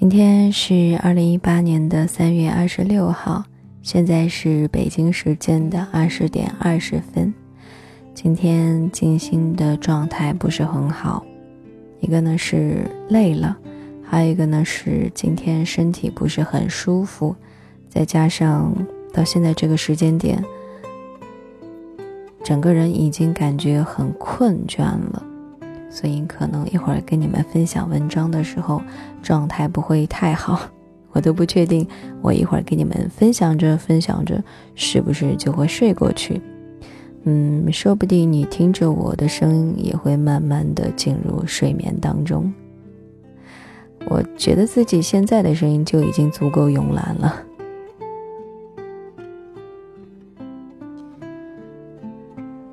今天是二零一八年的三月二十六号，现在是北京时间的二十点二十分。今天静心的状态不是很好，一个呢是累了，还有一个呢是今天身体不是很舒服，再加上到现在这个时间点，整个人已经感觉很困倦了。所以可能一会儿跟你们分享文章的时候，状态不会太好，我都不确定。我一会儿给你们分享着分享着，是不是就会睡过去？嗯，说不定你听着我的声音，也会慢慢的进入睡眠当中。我觉得自己现在的声音就已经足够慵懒了。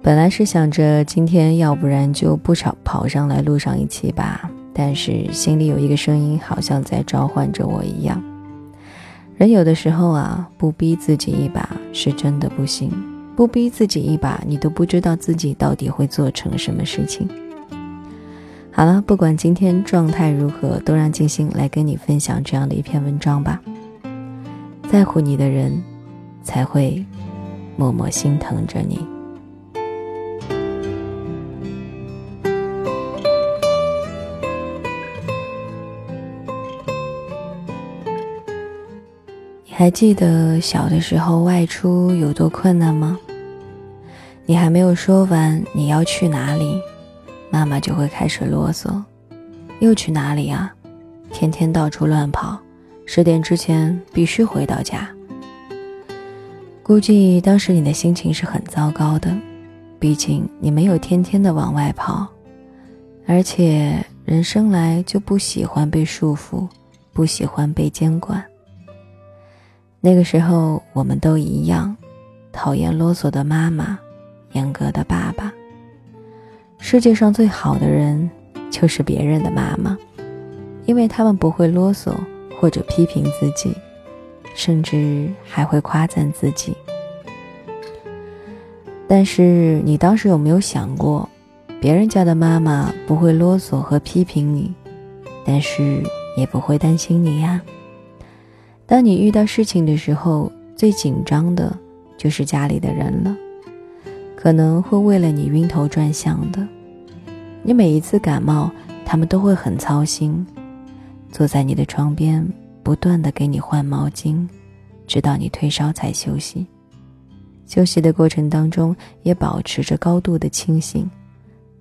本来是想着今天要不然就不跑跑上来录上一期吧，但是心里有一个声音好像在召唤着我一样。人有的时候啊，不逼自己一把是真的不行，不逼自己一把，你都不知道自己到底会做成什么事情。好了，不管今天状态如何，都让静心来跟你分享这样的一篇文章吧。在乎你的人，才会默默心疼着你。还记得小的时候外出有多困难吗？你还没有说完你要去哪里，妈妈就会开始啰嗦：“又去哪里啊？天天到处乱跑，十点之前必须回到家。”估计当时你的心情是很糟糕的，毕竟你没有天天的往外跑，而且人生来就不喜欢被束缚，不喜欢被监管。那个时候，我们都一样，讨厌啰嗦的妈妈，严格的爸爸。世界上最好的人，就是别人的妈妈，因为他们不会啰嗦或者批评自己，甚至还会夸赞自己。但是，你当时有没有想过，别人家的妈妈不会啰嗦和批评你，但是也不会担心你呀？当你遇到事情的时候，最紧张的就是家里的人了，可能会为了你晕头转向的。你每一次感冒，他们都会很操心，坐在你的床边，不断的给你换毛巾，直到你退烧才休息。休息的过程当中，也保持着高度的清醒，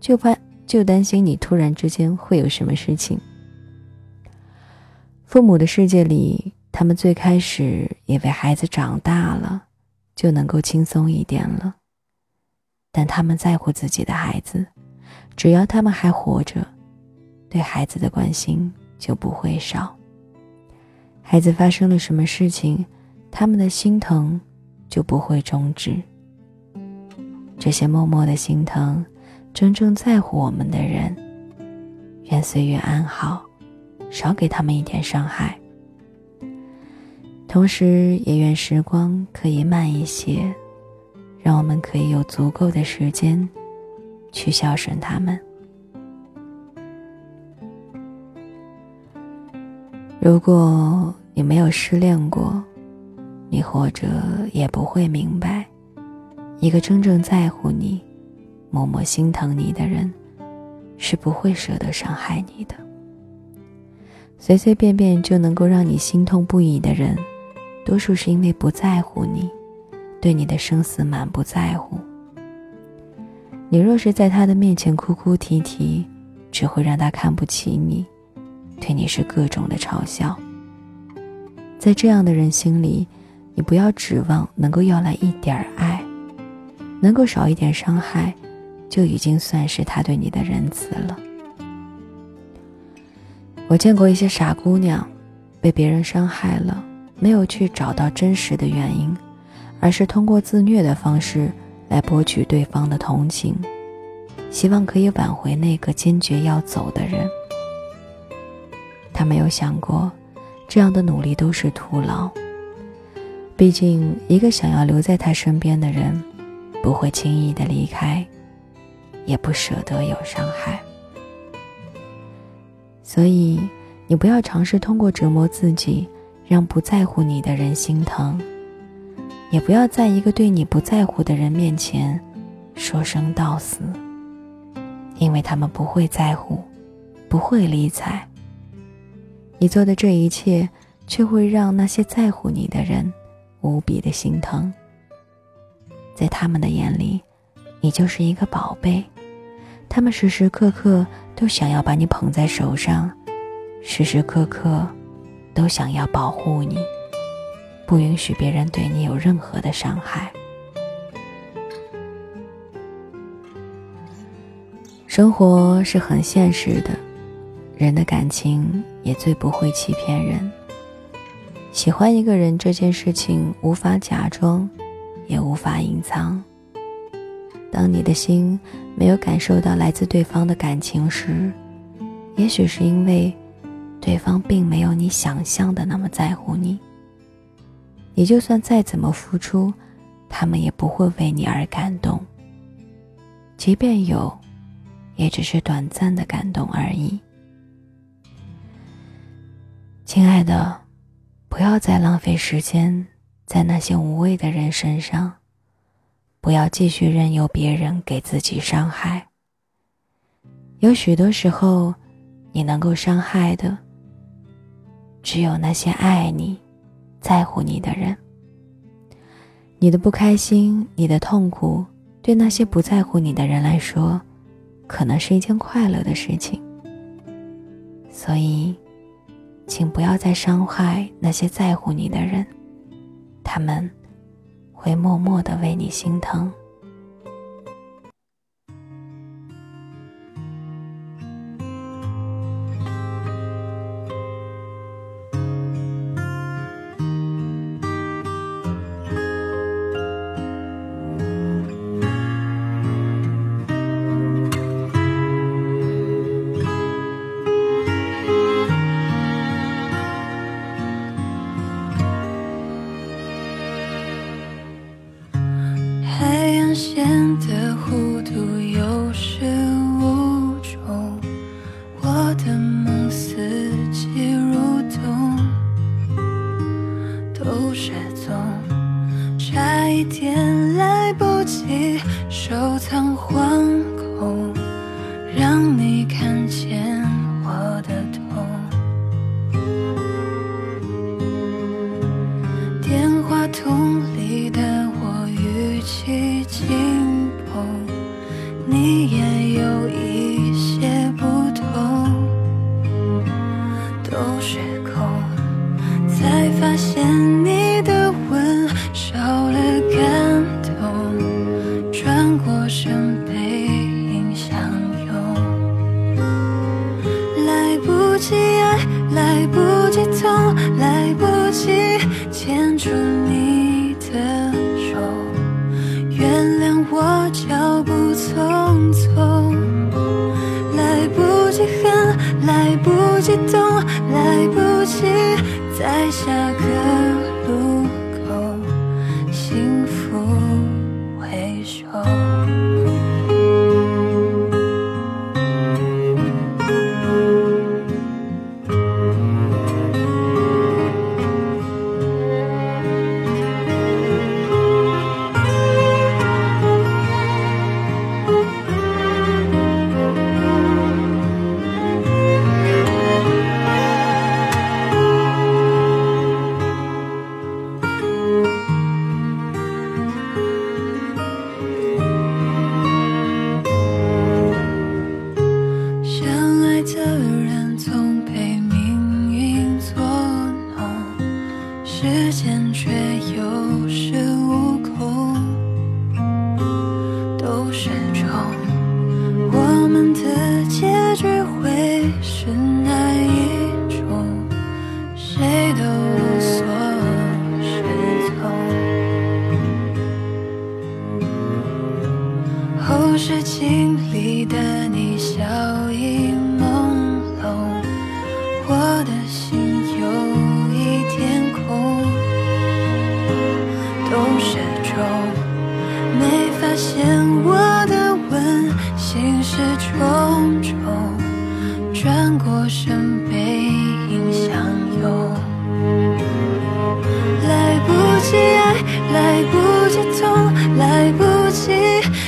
就怕就担心你突然之间会有什么事情。父母的世界里。他们最开始以为孩子长大了就能够轻松一点了，但他们在乎自己的孩子，只要他们还活着，对孩子的关心就不会少。孩子发生了什么事情，他们的心疼就不会终止。这些默默的心疼，真正在乎我们的人，愿岁月安好，少给他们一点伤害。同时，也愿时光可以慢一些，让我们可以有足够的时间去孝顺他们。如果你没有失恋过，你或者也不会明白，一个真正在乎你、默默心疼你的人，是不会舍得伤害你的。随随便便就能够让你心痛不已的人。多数是因为不在乎你，对你的生死满不在乎。你若是在他的面前哭哭啼啼，只会让他看不起你，对你是各种的嘲笑。在这样的人心里，你不要指望能够要来一点爱，能够少一点伤害，就已经算是他对你的仁慈了。我见过一些傻姑娘，被别人伤害了。没有去找到真实的原因，而是通过自虐的方式来博取对方的同情，希望可以挽回那个坚决要走的人。他没有想过，这样的努力都是徒劳。毕竟，一个想要留在他身边的人，不会轻易的离开，也不舍得有伤害。所以。你不要尝试通过折磨自己，让不在乎你的人心疼。也不要在一个对你不在乎的人面前说声到死，因为他们不会在乎，不会理睬。你做的这一切，却会让那些在乎你的人无比的心疼。在他们的眼里，你就是一个宝贝，他们时时刻刻都想要把你捧在手上，时时刻刻都想要保护你。不允许别人对你有任何的伤害。生活是很现实的，人的感情也最不会欺骗人。喜欢一个人这件事情无法假装，也无法隐藏。当你的心没有感受到来自对方的感情时，也许是因为对方并没有你想象的那么在乎你。你就算再怎么付出，他们也不会为你而感动。即便有，也只是短暂的感动而已。亲爱的，不要再浪费时间在那些无谓的人身上，不要继续任由别人给自己伤害。有许多时候，你能够伤害的，只有那些爱你。在乎你的人，你的不开心、你的痛苦，对那些不在乎你的人来说，可能是一件快乐的事情。所以，请不要再伤害那些在乎你的人，他们会默默的为你心疼。现的湖。脚步匆匆来不及恨来不及懂来不及在下个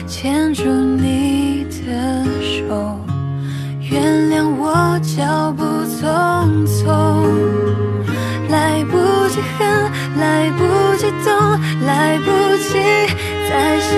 牵住你的手，原谅我脚步匆匆，来不及恨，来不及懂，来不及在下